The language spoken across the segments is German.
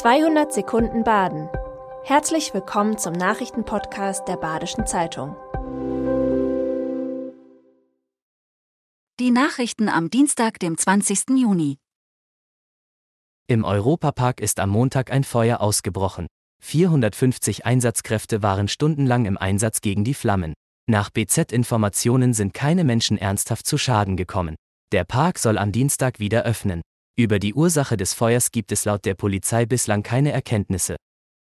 200 Sekunden Baden. Herzlich willkommen zum Nachrichtenpodcast der Badischen Zeitung. Die Nachrichten am Dienstag, dem 20. Juni. Im Europapark ist am Montag ein Feuer ausgebrochen. 450 Einsatzkräfte waren stundenlang im Einsatz gegen die Flammen. Nach BZ-Informationen sind keine Menschen ernsthaft zu Schaden gekommen. Der Park soll am Dienstag wieder öffnen. Über die Ursache des Feuers gibt es laut der Polizei bislang keine Erkenntnisse.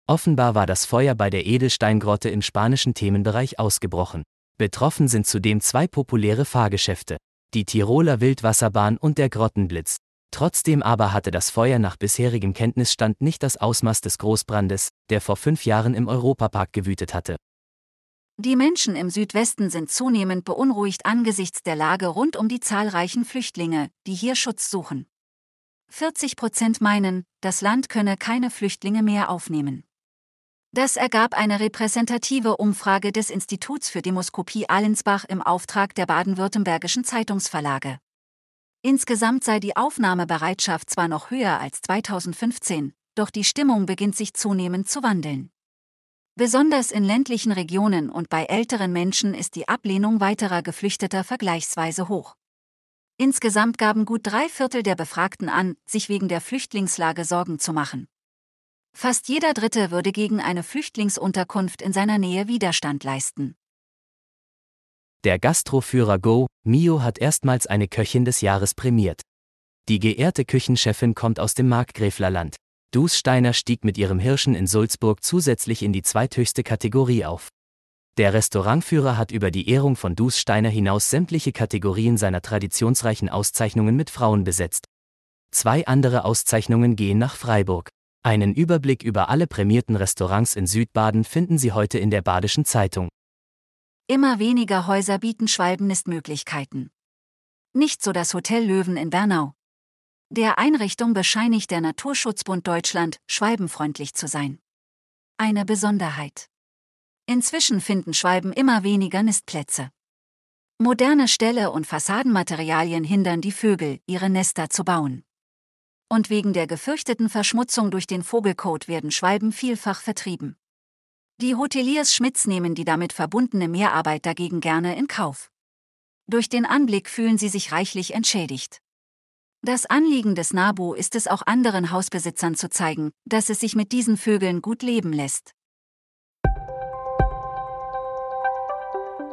Offenbar war das Feuer bei der Edelsteingrotte im spanischen Themenbereich ausgebrochen. Betroffen sind zudem zwei populäre Fahrgeschäfte, die Tiroler Wildwasserbahn und der Grottenblitz. Trotzdem aber hatte das Feuer nach bisherigem Kenntnisstand nicht das Ausmaß des Großbrandes, der vor fünf Jahren im Europapark gewütet hatte. Die Menschen im Südwesten sind zunehmend beunruhigt angesichts der Lage rund um die zahlreichen Flüchtlinge, die hier Schutz suchen. 40 Prozent meinen, das Land könne keine Flüchtlinge mehr aufnehmen. Das ergab eine repräsentative Umfrage des Instituts für Demoskopie Allensbach im Auftrag der baden-württembergischen Zeitungsverlage. Insgesamt sei die Aufnahmebereitschaft zwar noch höher als 2015, doch die Stimmung beginnt sich zunehmend zu wandeln. Besonders in ländlichen Regionen und bei älteren Menschen ist die Ablehnung weiterer Geflüchteter vergleichsweise hoch. Insgesamt gaben gut drei Viertel der Befragten an, sich wegen der Flüchtlingslage Sorgen zu machen. Fast jeder Dritte würde gegen eine Flüchtlingsunterkunft in seiner Nähe Widerstand leisten. Der Gastroführer Go, Mio hat erstmals eine Köchin des Jahres prämiert. Die geehrte Küchenchefin kommt aus dem Markgräflerland. Dus Steiner stieg mit ihrem Hirschen in Sulzburg zusätzlich in die zweithöchste Kategorie auf. Der Restaurantführer hat über die Ehrung von Dus Steiner hinaus sämtliche Kategorien seiner traditionsreichen Auszeichnungen mit Frauen besetzt. Zwei andere Auszeichnungen gehen nach Freiburg. Einen Überblick über alle prämierten Restaurants in Südbaden finden Sie heute in der Badischen Zeitung. Immer weniger Häuser bieten Schwalbennistmöglichkeiten. Nicht so das Hotel Löwen in Bernau. Der Einrichtung bescheinigt der Naturschutzbund Deutschland, schwalbenfreundlich zu sein. Eine Besonderheit. Inzwischen finden Schwalben immer weniger Nistplätze. Moderne Ställe und Fassadenmaterialien hindern die Vögel, ihre Nester zu bauen. Und wegen der gefürchteten Verschmutzung durch den Vogelkot werden Schwalben vielfach vertrieben. Die Hoteliers Schmitz nehmen die damit verbundene Mehrarbeit dagegen gerne in Kauf. Durch den Anblick fühlen sie sich reichlich entschädigt. Das Anliegen des NABU ist es auch anderen Hausbesitzern zu zeigen, dass es sich mit diesen Vögeln gut leben lässt.